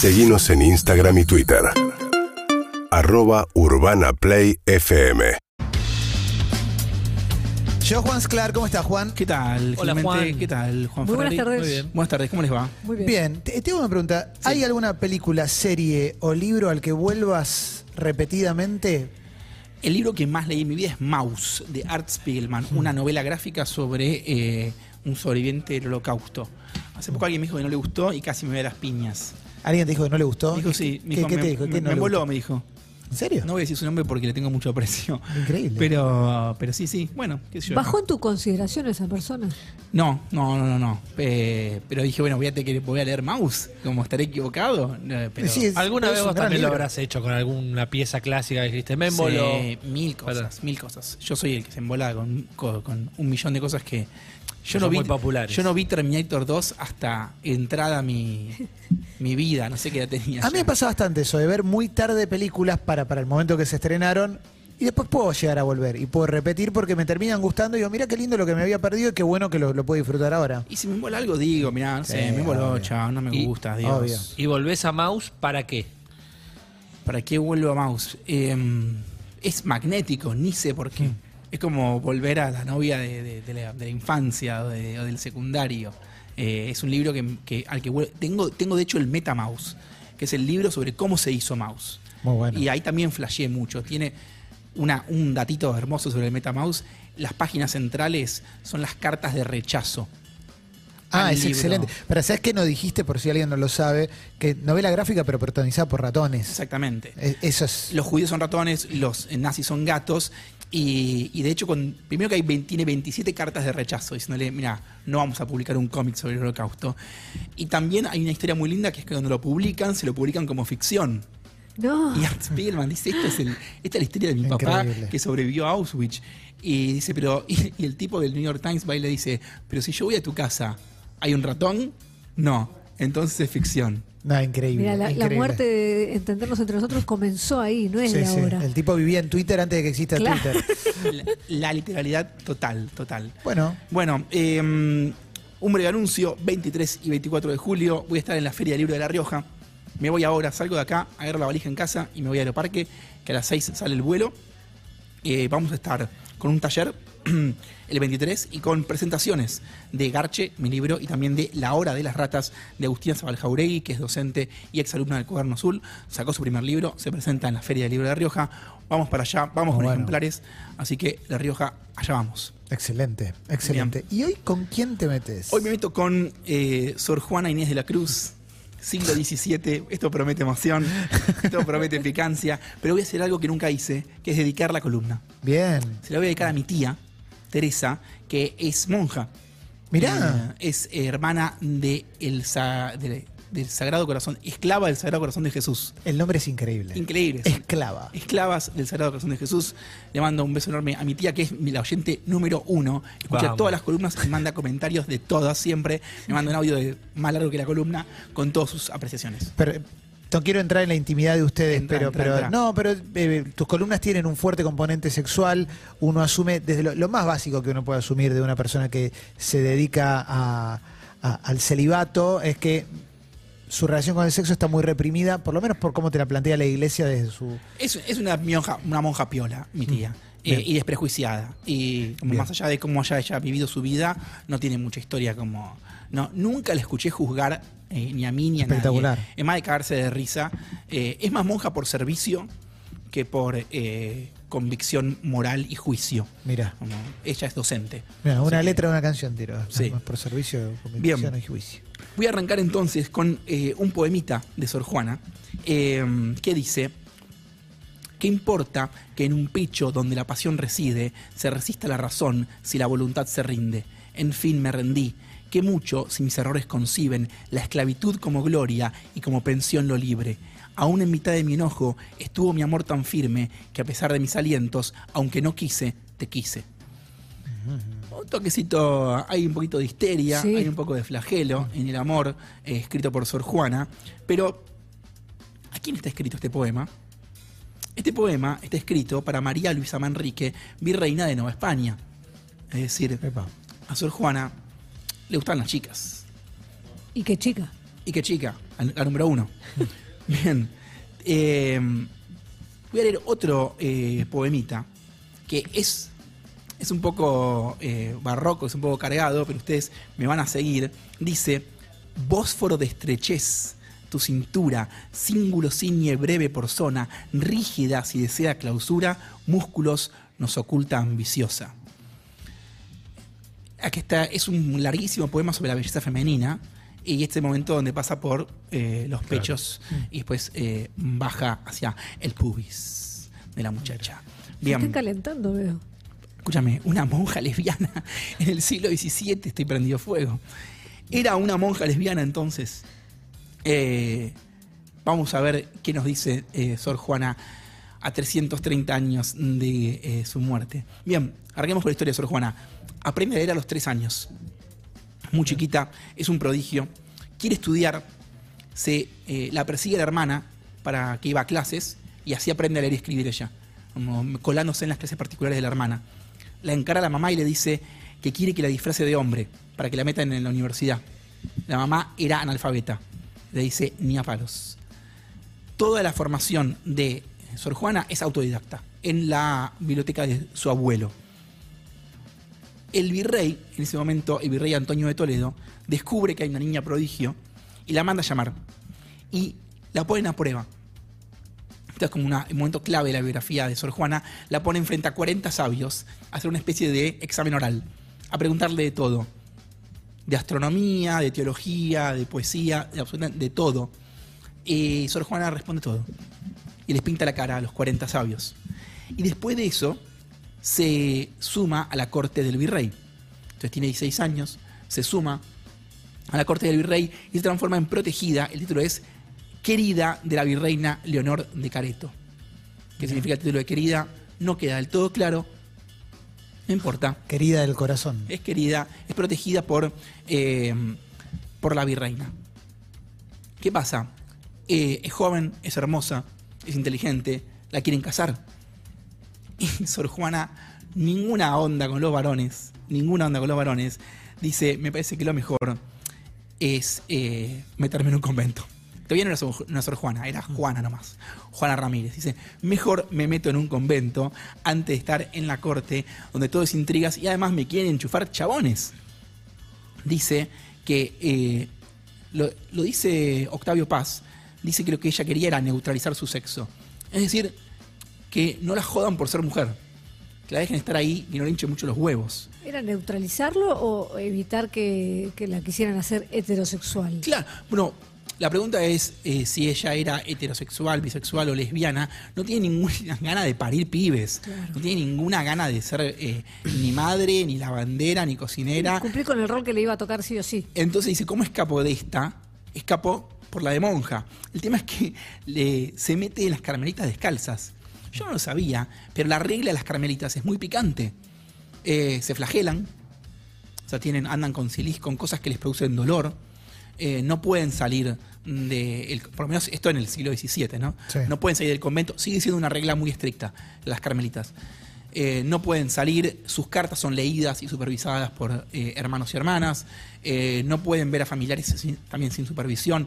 Seguimos en Instagram y Twitter. Arroba Urbana Play FM. Yo, Juan Sclar, ¿cómo estás, Juan? ¿Qué tal? Hola, Clemente? Juan. ¿Qué tal, Juan Muy buenas Ferrari? tardes. Muy bien. Buenas tardes, ¿cómo les va? Muy bien. Bien, te, tengo una pregunta. ¿Hay alguna película, serie o libro al que vuelvas repetidamente? El libro que más leí en mi vida es Maus, de Art Spiegelman, una novela gráfica sobre eh, un sobreviviente del holocausto. Hace poco alguien me dijo que no le gustó y casi me ve las piñas. ¿Alguien te dijo que no le gustó? Me dijo, sí, me ¿Qué, dijo, qué me, te dijo? ¿Qué me- no me le voló, gustó? me dijo. ¿En serio? No voy a decir su nombre porque le tengo mucho aprecio. Increíble. Pero, pero sí, sí, bueno, qué sé yo. ¿Bajó en tu consideración esa persona? No, no, no, no, no. Eh, pero dije, bueno, voy a, tener que- voy a leer Maus, como estaré equivocado. Eh, pero Sí, es- ¿Alguna vez vos también lo libro. habrás hecho con alguna pieza clásica que dijiste? Me emboló. Sí, mil cosas, mil cosas. Yo soy el que se embola con, con- con un millón de cosas que yo Son no vi. muy populares. Yo no vi Terminator 2 hasta entrada mi, mi vida, no sé qué edad tenía. A mí ya. me pasa bastante eso, de ver muy tarde películas para, para el momento que se estrenaron y después puedo llegar a volver y puedo repetir porque me terminan gustando y digo, mira qué lindo lo que me había perdido y qué bueno que lo, lo puedo disfrutar ahora. Y si me embola algo, digo, mirá, no sé, Sí, me obvio. chao, no me Y- gusta, Dios. obvio. ¿Y volvés a Mouse para qué? ¿Para qué vuelvo a Mouse? Eh, es magnético, ni sé por qué. Es como volver a la novia de, de- de la, de la infancia o, de- o del secundario. Eh, es un libro que, que- al que tengo, tengo de hecho el MetaMouse, que es el libro sobre cómo se hizo Mouse. Muy bueno. Y ahí también flasheé mucho. Tiene una, un datito hermoso sobre el MetaMouse. Las páginas centrales son las cartas de rechazo. Ah, es libro. excelente. Pero ¿sabes qué no dijiste, por si alguien no lo sabe? Que novela gráfica pero protagonizada por ratones. Exactamente. E- Eso es... Los judíos son ratones, los nazis son gatos. Y, y de hecho, con, primero que hay 20 tiene 27 cartas de rechazo, diciéndole, mira, no vamos a publicar un cómic sobre el holocausto. Y también hay una historia muy linda que es que cuando lo publican, se lo publican como ficción. No. Y Art Spiegelman dice, esto es el- esta es la historia de mi papá que sobrevivió a Auschwitz. Y dice, pero, y, y el tipo del New York Times va y le dice, pero si yo voy a tu casa, ¿hay un ratón? No, entonces es ficción. No, increíble. Mira, la, la muerte de entendernos entre nosotros comenzó ahí, no es Sí, de sí. ahora. El tipo vivía en Twitter antes de que exista Claro. Twitter. La, la literalidad total, total. Bueno, Bueno, eh, un breve anuncio, 23 y 24 de julio voy a estar en la Feria del Libro de La Rioja. Me voy ahora, salgo de acá, agarro la valija en casa y me voy al aeroparque, que a las 6 sale el vuelo. Eh, vamos a estar con un taller el 23 y con presentaciones de Garche, mi libro, y también de La Hora de las Ratas de Agustina Zabaljauregui, que es docente y exalumna del Cuaderno Azul. Sacó su primer libro, se presenta en la Feria del Libro de La Rioja. Vamos para allá, vamos con Bueno. ejemplares. Así que La Rioja, allá vamos. excelente, excelente. ¿Y hoy con quién te metes? Hoy me meto con eh, Sor Juana Inés de la Cruz, siglo XVII. Esto promete emoción, esto promete picancia, pero voy a hacer algo que nunca hice, que es dedicar la columna. Bien. Se la voy a dedicar a mi tía, Teresa, que es monja. Mirá. Eh, es hermana de el sa- de- del Sagrado Corazón, esclava del Sagrado Corazón de Jesús. El nombre es increíble. Increíble. Esclava. Esclavas del Sagrado Corazón de Jesús. Le mando un beso enorme a mi tía, que es mi- la oyente número uno. Escucha Vamos. todas las columnas y manda comentarios de todas siempre. Me manda un audio de más largo que la columna con todas sus apreciaciones. Pero no quiero entrar en la intimidad de ustedes, Entra, pero, entra, pero entra. no, pero eh, tus columnas tienen un fuerte componente sexual. Uno asume desde lo, lo más básico que uno puede asumir de una persona que se dedica a- a- al celibato es que su relación con el sexo está muy reprimida, por lo menos por cómo te la plantea la iglesia desde su. Es, es una, monja, una monja piola, mi tía. eh, Bien. y desprejuiciada. Y como más allá de cómo haya ella vivido su vida, no tiene mucha historia como. No, nunca la escuché juzgar eh, ni a mí ni a Espectacular. nadie. Es más de cagarse de risa. Eh, es más monja por servicio que por eh, convicción moral y juicio. Mira, Como ella es docente. mira, una Así letra de una canción, tiro. Sí. Más Por servicio, Bien. convicción y juicio. Voy a arrancar entonces con un poemita de Sor Juana eh, que dice, ¿qué importa que en un pecho donde la pasión reside se resista la razón si la voluntad se rinde? En fin me rendí, que mucho si mis errores conciben la esclavitud como gloria y como pensión lo libre. Aún en mitad de mi enojo estuvo mi amor tan firme que a pesar de mis alientos, aunque no quise, te quise. Un toquecito, hay un poquito de histeria, Sí. hay un poco de flagelo en el amor, eh, escrito por Sor Juana. Pero, ¿a quién está escrito este poema? Este poema está escrito para María Luisa Manrique, virreina de Nueva España. Es decir, Epa. a Sor Juana le gustan las chicas. Y qué chica. ¿Y qué chica? la, número uno. Bien. Eh, voy a leer otro eh, poemita que es, es un poco eh, barroco, es un poco cargado, pero ustedes me van a seguir. Dice, Bósforo de estrechez, tu cintura, cíngulo ciñe breve por zona, rígida si desea clausura, músculos nos oculta ambiciosa. Aquí está, es un larguísimo poema sobre la belleza femenina y este momento donde pasa por eh, los pechos y después eh, baja hacia el pubis de la muchacha. Se están Bien, calentando, veo. escúchame, una monja lesbiana en el siglo XVII, estoy prendido fuego. Era una monja lesbiana entonces. Eh, vamos a ver qué nos dice eh, Sor Juana a 330 años de eh, su muerte. Bien, arranquemos con la historia de Sor Juana. Aprende a leer a los tres años. Muy chiquita, es un prodigio. Quiere estudiar, se eh, la persigue la hermana para que iba a clases y así aprende a leer y escribir ella, como colándose en las clases particulares de la hermana. La encara a la mamá y le dice que quiere que la disfrace de hombre para que la metan en la universidad. La mamá era analfabeta. Le dice ni a palos. Toda la formación de Sor Juana es autodidacta en la biblioteca de su abuelo. El virrey, en ese momento, el virrey Antonio de Toledo, descubre que hay una niña prodigio y la manda a llamar. Y la ponen a prueba. Esto es como una- un momento clave de la biografía de Sor Juana. La ponen frente a 40 sabios a hacer una especie de examen oral, a preguntarle de todo. De astronomía, de teología, de poesía, de, de todo. Y Sor Juana responde todo. Y les pinta la cara a los 40 sabios. Y después de eso, se suma a la corte del virrey. Entonces tiene 16 años, se suma a la corte del virrey y se transforma en protegida. El título es Querida de la virreina Leonor de Careto. ¿Qué significa el título de querida? No queda del todo claro. No importa. Querida del corazón. Es querida, es protegida por, eh, por la virreina. ¿Qué pasa? Eh, es joven, es hermosa, es inteligente, la quieren casar. Y Sor Juana, ninguna onda con los varones, ninguna onda con los varones, dice, me parece que lo mejor es eh, meterme en un convento. Todavía no era Sor, Juana, era Juana nomás. Juana Ramírez. Dice, mejor me meto en un convento antes de estar en la corte, donde todo es intrigas y además me quieren enchufar chabones. Dice que, eh, lo dice Octavio Paz, dice que lo que ella quería era neutralizar su sexo. Es decir, que no la jodan por ser mujer. Que la dejen estar ahí y no le hinchen mucho los huevos. ¿Era neutralizarlo o evitar que, que la quisieran hacer heterosexual? Claro, bueno, la pregunta es eh, si ella era heterosexual, bisexual o lesbiana. No tiene ninguna gana de parir pibes. Claro. No tiene ninguna gana de ser eh, ni madre, ni lavandera, ni cocinera. Cumplir con el rol que le iba a tocar sí o sí. Entonces dice, ¿cómo escapó de esta? Escapó por la de monja. El tema es que le- se mete en las carmelitas descalzas. Yo no lo sabía, pero la regla de las carmelitas es muy picante. Eh, se flagelan, o sea, tienen, andan con silis, con cosas que les producen dolor. Eh, no pueden salir de, el- por lo menos esto en el siglo XVII, ¿no? Sí. No pueden salir del convento. Sigue siendo una regla muy estricta, las carmelitas. Eh, no pueden salir, sus cartas son leídas y supervisadas por eh, hermanos y hermanas. Eh, no pueden ver a familiares sin- también sin supervisión.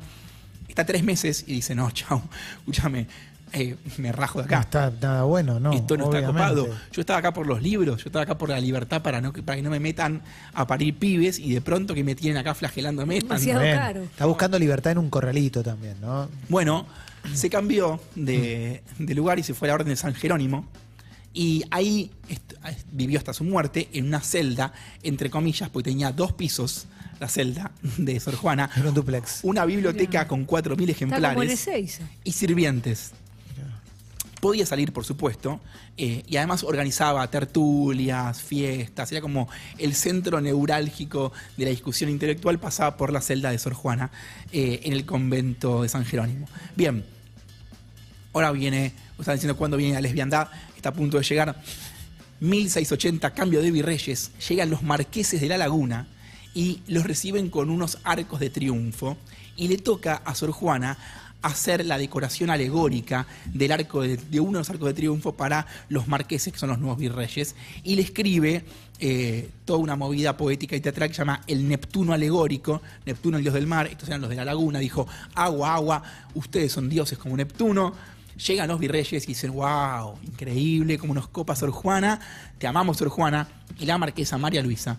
Está tres meses y dice, no, chao, escúchame, eh, me rajo de No acá. está nada bueno, ¿no? Esto no está obviamente. copado. Yo estaba acá por los libros, yo estaba acá por la libertad para, no, para que no me metan a parir pibes y de pronto que me tienen acá flagelándome. Demasiado Bien. caro. Está buscando libertad en un corralito también, ¿no? Bueno, se cambió de, de lugar y se fue a la Orden de San Jerónimo. Y ahí est- vivió hasta su muerte en una celda, entre comillas, porque tenía dos pisos la celda de Sor Juana. En un duplex. Una biblioteca con 4.000 Está como ejemplares y sirvientes. Podía salir, por supuesto, eh, y además organizaba tertulias, fiestas, era como el centro neurálgico de la discusión intelectual, pasaba por la celda de Sor Juana eh, en el convento de San Jerónimo. Bien, ahora viene, están diciendo cuándo viene la lesbiandad, está a punto de llegar. 1680, cambio de virreyes, llegan los marqueses de la laguna y los reciben con unos arcos de triunfo y le toca a Sor Juana hacer la decoración alegórica del arco de, de uno de los arcos de triunfo para los marqueses, que son los nuevos virreyes, y le escribe eh, toda una movida poética y teatral que se llama el Neptuno alegórico, Neptuno el dios del mar, estos eran los de la laguna, dijo, agua, agua, ustedes son dioses como Neptuno. Llegan los virreyes y dicen, wow, increíble, como nos copa Sor Juana, te amamos Sor Juana, y la marquesa María Luisa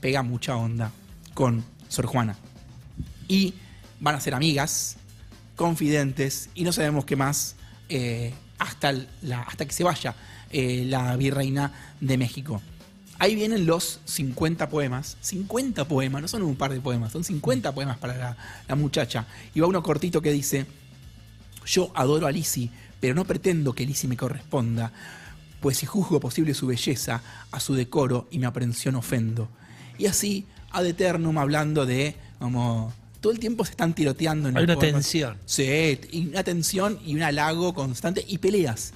pega mucha onda con Sor Juana. Y van a ser amigas, confidentes, y no sabemos qué más eh, hasta, la- hasta que se vaya eh, la virreina de México. Ahí vienen los 50 poemas. 50 poemas, no son un par de poemas, son 50 poemas para la, muchacha. Y va uno cortito que dice, yo adoro a Lisi, pero no pretendo que Lisi me corresponda, pues si juzgo posible su belleza, a su decoro y mi aprensión ofendo. Y así, ad eternum, hablando de como todo el tiempo se están tiroteando en Hay una tensión. Sí, y una tensión y un halago constante y peleas.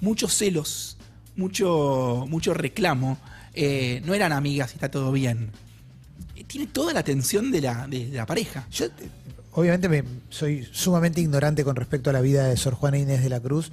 Muchos celos, mucho, mucho reclamo. Eh, no eran amigas y está todo bien. Eh, Tiene toda la tensión de la, de la pareja. Yo, eh, obviamente, me, soy sumamente ignorante con respecto a la vida de Sor Juana Inés de la Cruz,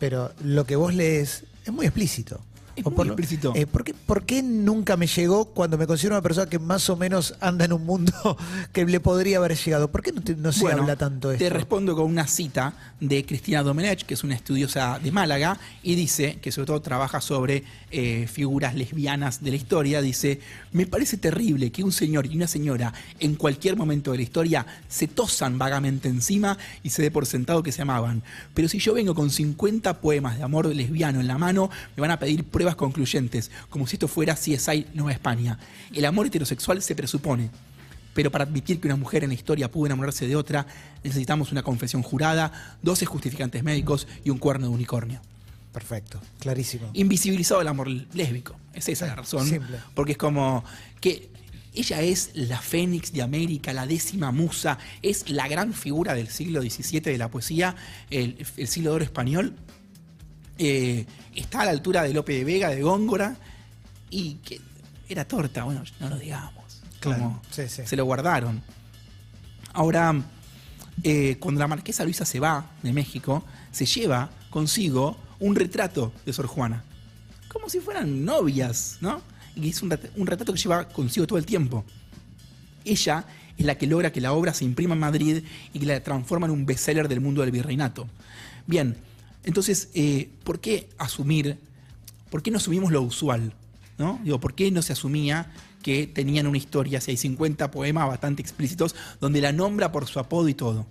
pero lo que vos lees es muy explícito. Es O muy por lo- explícito. eh, ¿por, qué, por qué nunca me llegó cuando me considero una persona que más o menos anda en un mundo que le podría haber llegado? ¿Por qué no, te- no se Bueno, habla tanto de Te esto? respondo con una cita de Cristina Domenech, que es una estudiosa de Málaga, y dice, que sobre todo trabaja sobre eh, figuras lesbianas de la historia, dice, me parece terrible que un señor y una señora en cualquier momento de la historia se tosan vagamente encima y se dé por sentado que se amaban. Pero si yo vengo con 50 poemas de amor lesbiano en la mano, me van a pedir pruebas concluyentes, como si esto fuera CSI Nueva España. El amor heterosexual se presupone. Pero para admitir que una mujer en la historia pudo enamorarse de otra, necesitamos una confesión jurada, 12 justificantes médicos y un cuerno de unicornio. Perfecto, clarísimo. Invisibilizado el amor lésbico. Es esa la razón. Simple. Porque es como que ella es la fénix de América, la décima musa, es la gran figura del siglo XVII de la poesía, el, el siglo de oro español. Eh, está a la altura de Lope de Vega, de Góngora, y que era torta, bueno, no lo digamos. Claro, Como sí, sí. Se lo guardaron. Ahora, eh, cuando la marquesa Luisa se va de México, se lleva consigo un retrato de Sor Juana. Como si fueran novias, ¿no? Y es un retrato que lleva consigo todo el tiempo. Ella es la que logra que la obra se imprima en Madrid y que la transforma en un bestseller del mundo del virreinato. Bien, entonces, eh, ¿por qué asumir, por qué no asumimos lo usual? ¿no? Digo, ¿por qué no se asumía que tenían una historia, si hay 50 poemas bastante explícitos, donde la nombra por su apodo y todo?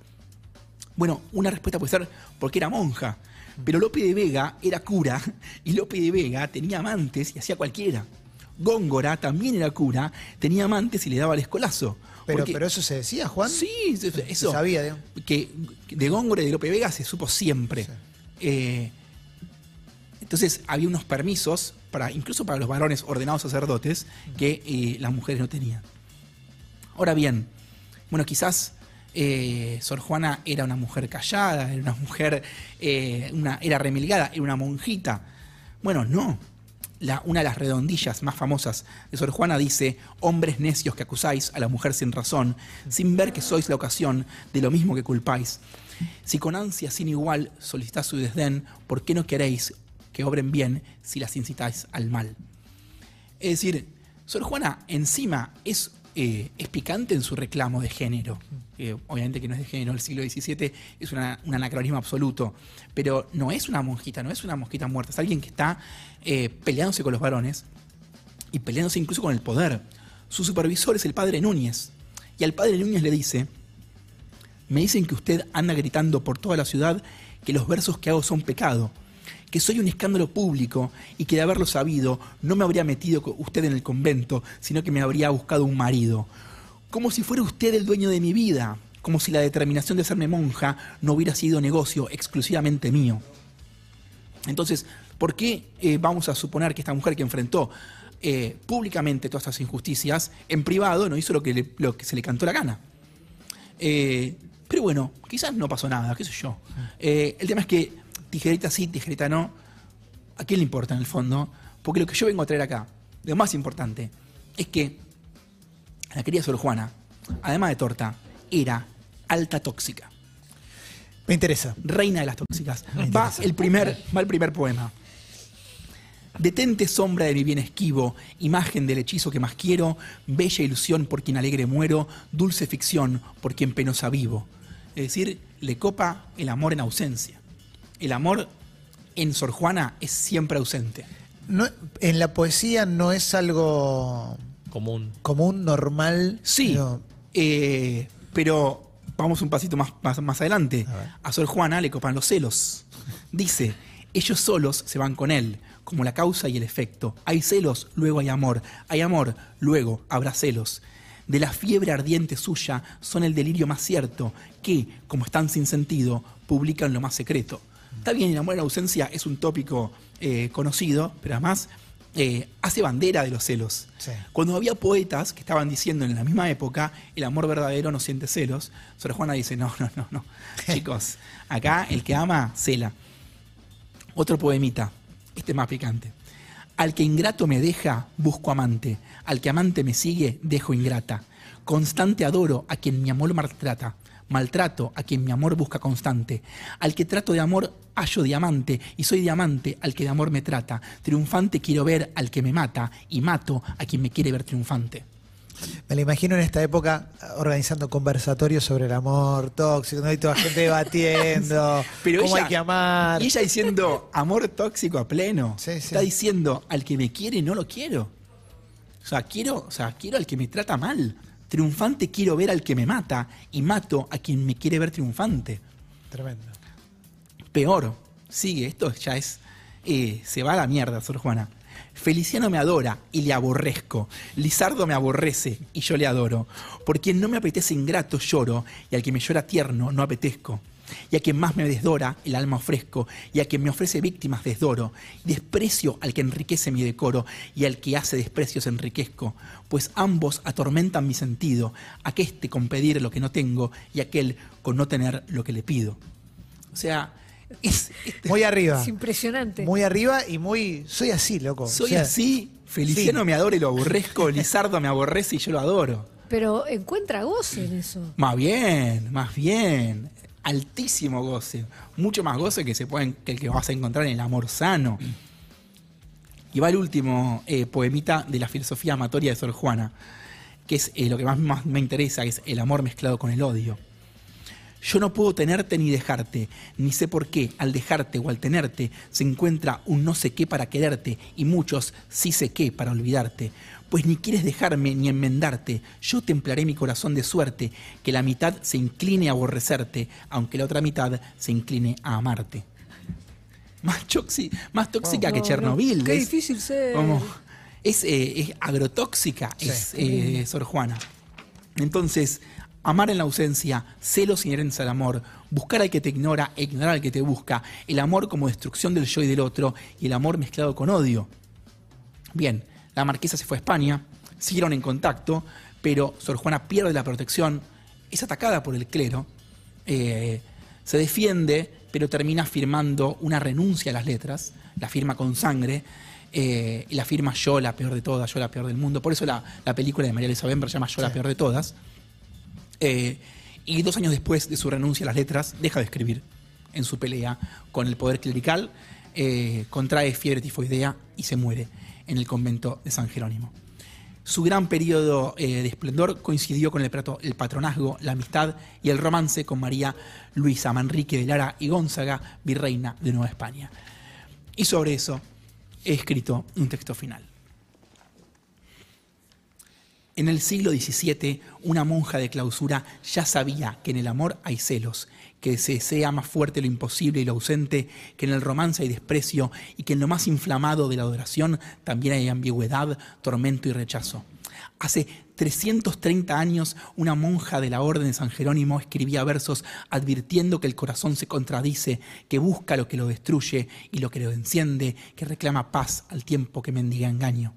Bueno, una respuesta puede ser porque era monja. Pero Lope de Vega era cura y Lope de Vega tenía amantes y hacía cualquiera. Góngora también era cura, tenía amantes y le daba el escolazo. Pero, Porque- pero eso se decía, Juan. Sí, eso. Se sabía, digamos. que de Góngora y de Lope Vega se supo siempre. Sí. Eh, entonces había unos permisos, para, incluso para los varones ordenados sacerdotes, que eh, las mujeres no tenían. Ahora bien, bueno, quizás eh, Sor Juana era una mujer callada, era una mujer, una, era remilgada, era una monjita. Bueno, no. Una de las redondillas más famosas de Sor Juana dice, hombres necios que acusáis a la mujer sin razón, sin ver que sois la ocasión de lo mismo que culpáis. Si con ansia sin igual solicitáis su desdén, ¿por qué no queréis que obren bien si las incitáis al mal? Es decir, Sor Juana encima es, eh, es picante en su reclamo de género. Eh, obviamente que no es de género, el siglo XVII es un anacronismo absoluto, pero no es una monjita, no es una mosquita muerta, es alguien que está eh, peleándose con los varones y peleándose incluso con el poder. Su supervisor es el padre Núñez, y al padre Núñez le dice, me dicen que usted anda gritando por toda la ciudad que los versos que hago son pecado, que soy un escándalo público y que de haberlo sabido no me habría metido usted en el convento, sino que me habría buscado un marido. Como si fuera usted el dueño de mi vida, como si la determinación de hacerme monja no hubiera sido negocio exclusivamente mío. Entonces, ¿por qué eh, vamos a suponer que esta mujer que enfrentó eh, públicamente todas estas injusticias, en privado no hizo lo que, le- lo que se le cantó la gana? Eh, pero bueno, quizás no pasó nada, qué sé yo. Eh, el tema es que tijerita sí, tijerita no. ¿A quién le importa en el fondo? Porque lo que yo vengo a traer acá, lo más importante, es que la querida Sor Juana, además de torta, era alta tóxica, Me interesa. reina de las tóxicas. Va el primer, va el primer poema. Detente sombra de mi bien esquivo, imagen del hechizo que más quiero, bella ilusión por quien alegre muero, dulce ficción por quien penosa vivo. Es decir, le copa el amor en ausencia. El amor en Sor Juana es siempre ausente. No, en la poesía no es algo Común. común, normal. Sí, eh, pero vamos un pasito más, más, más adelante. A. A Sor Juana le copan los celos. Dice, ellos solos se van con él, como la causa y el efecto. Hay celos, luego hay amor. Hay amor, luego habrá celos. De la fiebre ardiente suya son el delirio más cierto, que, como están sin sentido, publican lo más secreto. Está bien, el amor en ausencia es un tópico eh, conocido, pero además eh, hace bandera de los celos. Sí. Cuando había poetas que estaban diciendo en la misma época, el amor verdadero no siente celos, Sor Juana dice, no, no, no, no. Chicos, acá el que ama, cela. Otro poemita, este más picante. Al que ingrato me deja, busco amante. Al que amante me sigue, dejo ingrata. Constante adoro a quien mi amor maltrata. Maltrato a quien mi amor busca constante. Al que trato de amor, hallo diamante. Y soy diamante al que de amor me trata. Triunfante quiero ver al que me mata. Y mato a quien me quiere ver triunfante. Me la imagino en esta época organizando conversatorios sobre el amor tóxico, ¿no? Y toda gente debatiendo Pero cómo ella- hay que amar. Y ella diciendo amor tóxico a pleno. Sí, sí. Está diciendo al que me quiere no lo quiero. O sea, quiero, o sea, quiero al que me trata mal. Triunfante quiero ver al que me mata y mato a quien me quiere ver triunfante. Tremendo. Peor, sigue, esto ya es. eh, se va a la mierda, Sor Juana. Feliciano me adora y le aborrezco. Lizardo me aborrece y yo le adoro. Por quien no me apetece ingrato lloro, y al que me llora tierno no apetezco. Y a quien más me desdora, el alma ofrezco, y a quien me ofrece víctimas desdoro. Desprecio al que enriquece mi decoro, y al que hace desprecios enriquezco. Pues ambos atormentan mi sentido, aqueste con pedir lo que no tengo, y aquel con no tener lo que le pido. O sea, es, es- Muy arriba. Es impresionante. Muy arriba y muy. Soy así, loco. soy O sea, así, Feliciano sí. me adora y lo aborrezco, Lizardo me aborrece y yo lo adoro. Pero encuentra goce en eso. Más bien, más bien. Altísimo goce. Mucho más goce que, se pueden, que el que vas a encontrar en el amor sano. Y va el último eh, poemita de la filosofía amatoria de Sor Juana, que es eh, lo que más, me interesa, que es el amor mezclado con el odio. Yo no puedo tenerte ni dejarte, ni sé por qué al dejarte o al tenerte se encuentra un no sé qué para quererte y muchos sí sé qué para olvidarte. Pues ni quieres dejarme ni enmendarte, yo templaré mi corazón de suerte, que la mitad se incline a aborrecerte, aunque la otra mitad se incline a amarte. Más, choxi- más tóxica que No, no, Chernobyl. Qué es- difícil ser. Es, eh, es agrotóxica, Sí. es eh, Sor Juana. Entonces, amar en la ausencia, celos inherentes al amor, buscar al que te ignora e ignorar al que te busca, el amor como destrucción del yo y del otro, y el amor mezclado con odio. Bien, la marquesa se fue a España, siguieron en contacto, pero Sor Juana pierde la protección, es atacada por el clero, eh, se defiende, pero termina firmando una renuncia a las letras, la firma con sangre, eh, y la firma yo, la peor de todas, yo la peor del mundo. Por eso la, la película de María Elisa Bember se llama Yo, la peor de todas. Eh, y dos años después de su renuncia a las letras, deja de escribir en su pelea con el poder clerical, contrae fiebre tifoidea y se muere en el convento de San Jerónimo. Su gran periodo eh, de esplendor coincidió con el, el patronazgo, la amistad y el romance con María Luisa Manrique de Lara y Gonzaga, virreina de Nueva España. Y sobre eso he escrito un texto final. En el siglo XVII, una monja de clausura ya sabía que en el amor hay celos, que se desea más fuerte lo imposible y lo ausente, que en el romance hay desprecio y que en lo más inflamado de la adoración también hay ambigüedad, tormento y rechazo. Hace 330 años, una monja de la Orden de San Jerónimo escribía versos advirtiendo que el corazón se contradice, que busca lo que lo destruye y lo que lo enciende, que reclama paz al tiempo que mendiga engaño.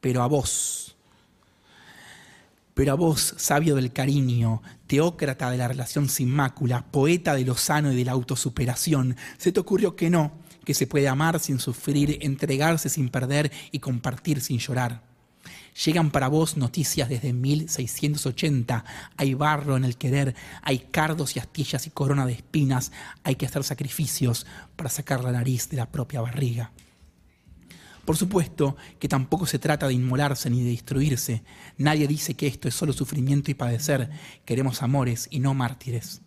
Pero a vos, pero a vos, sabio del cariño, teócrata de la relación sin mácula, poeta de lo sano y de la autosuperación, se te ocurrió que no, que se puede amar sin sufrir, entregarse sin perder y compartir sin llorar. Llegan para vos noticias desde 1680. Hay barro en el querer, hay cardos y astillas y corona de espinas. Hay que hacer sacrificios para sacar la nariz de la propia barriga. Por supuesto que tampoco se trata de inmolarse ni de destruirse. Nadie dice que esto es solo sufrimiento y padecer. Queremos amores y no mártires.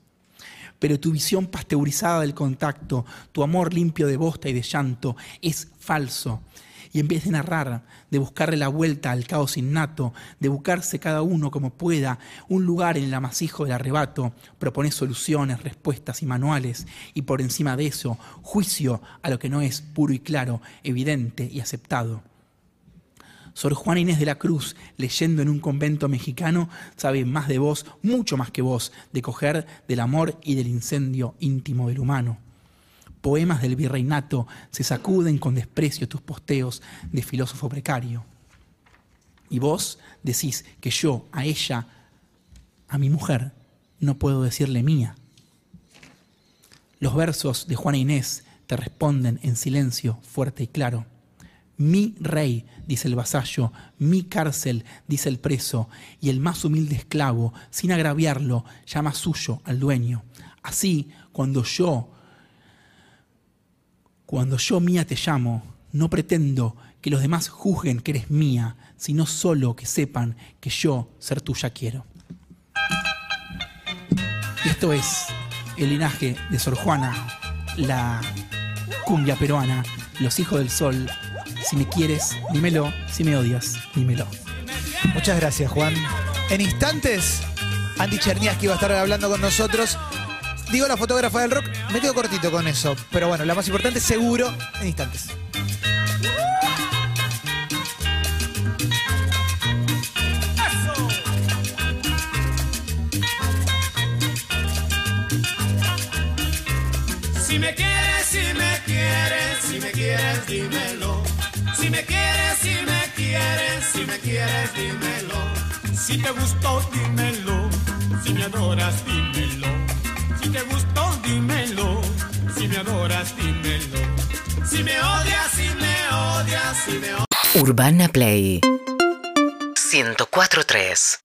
Pero tu visión pasteurizada del contacto, tu amor limpio de bosta y de llanto, es falso. Y en vez de narrar, de buscarle la vuelta al caos innato, de buscarse cada uno como pueda un lugar en el amasijo del arrebato, propones soluciones, respuestas y manuales, y por encima de eso, juicio a lo que no es puro y claro, evidente y aceptado. Sor Juana Inés de la Cruz, leyendo en un convento mexicano, sabe más de vos, mucho más que vos, de coger del amor y del incendio íntimo del humano poemas del virreinato se sacuden con desprecio tus posteos de filósofo precario. Y vos decís que yo a ella, a mi mujer, no puedo decirle mía. Los versos de Juana Inés te responden en silencio fuerte y claro. Mi rey, dice el vasallo, mi cárcel, dice el preso, y el más humilde esclavo, sin agraviarlo, llama suyo al dueño. Así, cuando yo, cuando yo mía te llamo, no pretendo que los demás juzguen que eres mía, sino solo que sepan que yo ser tuya quiero. Y esto es el linaje de Sor Juana, la cumbia peruana, los hijos del sol. Si me quieres, dímelo. Si me odias, dímelo. Muchas gracias, Juan. En instantes, Andy Cherniaski va a estar hablando con nosotros. Digo la fotógrafa del rock, me quedo cortito con eso. Pero bueno, la más importante, seguro, en instantes. Si me quieres, si me quieres, si me quieres, dímelo. Si me quieres, si me quieres, si me quieres, dímelo. Si te gustó, dímelo. Si me adoras, dímelo. Si te gustó, dímelo. Si me adoras, dímelo. Si me odias, si me odias, si me odias. Urbana Play 104.3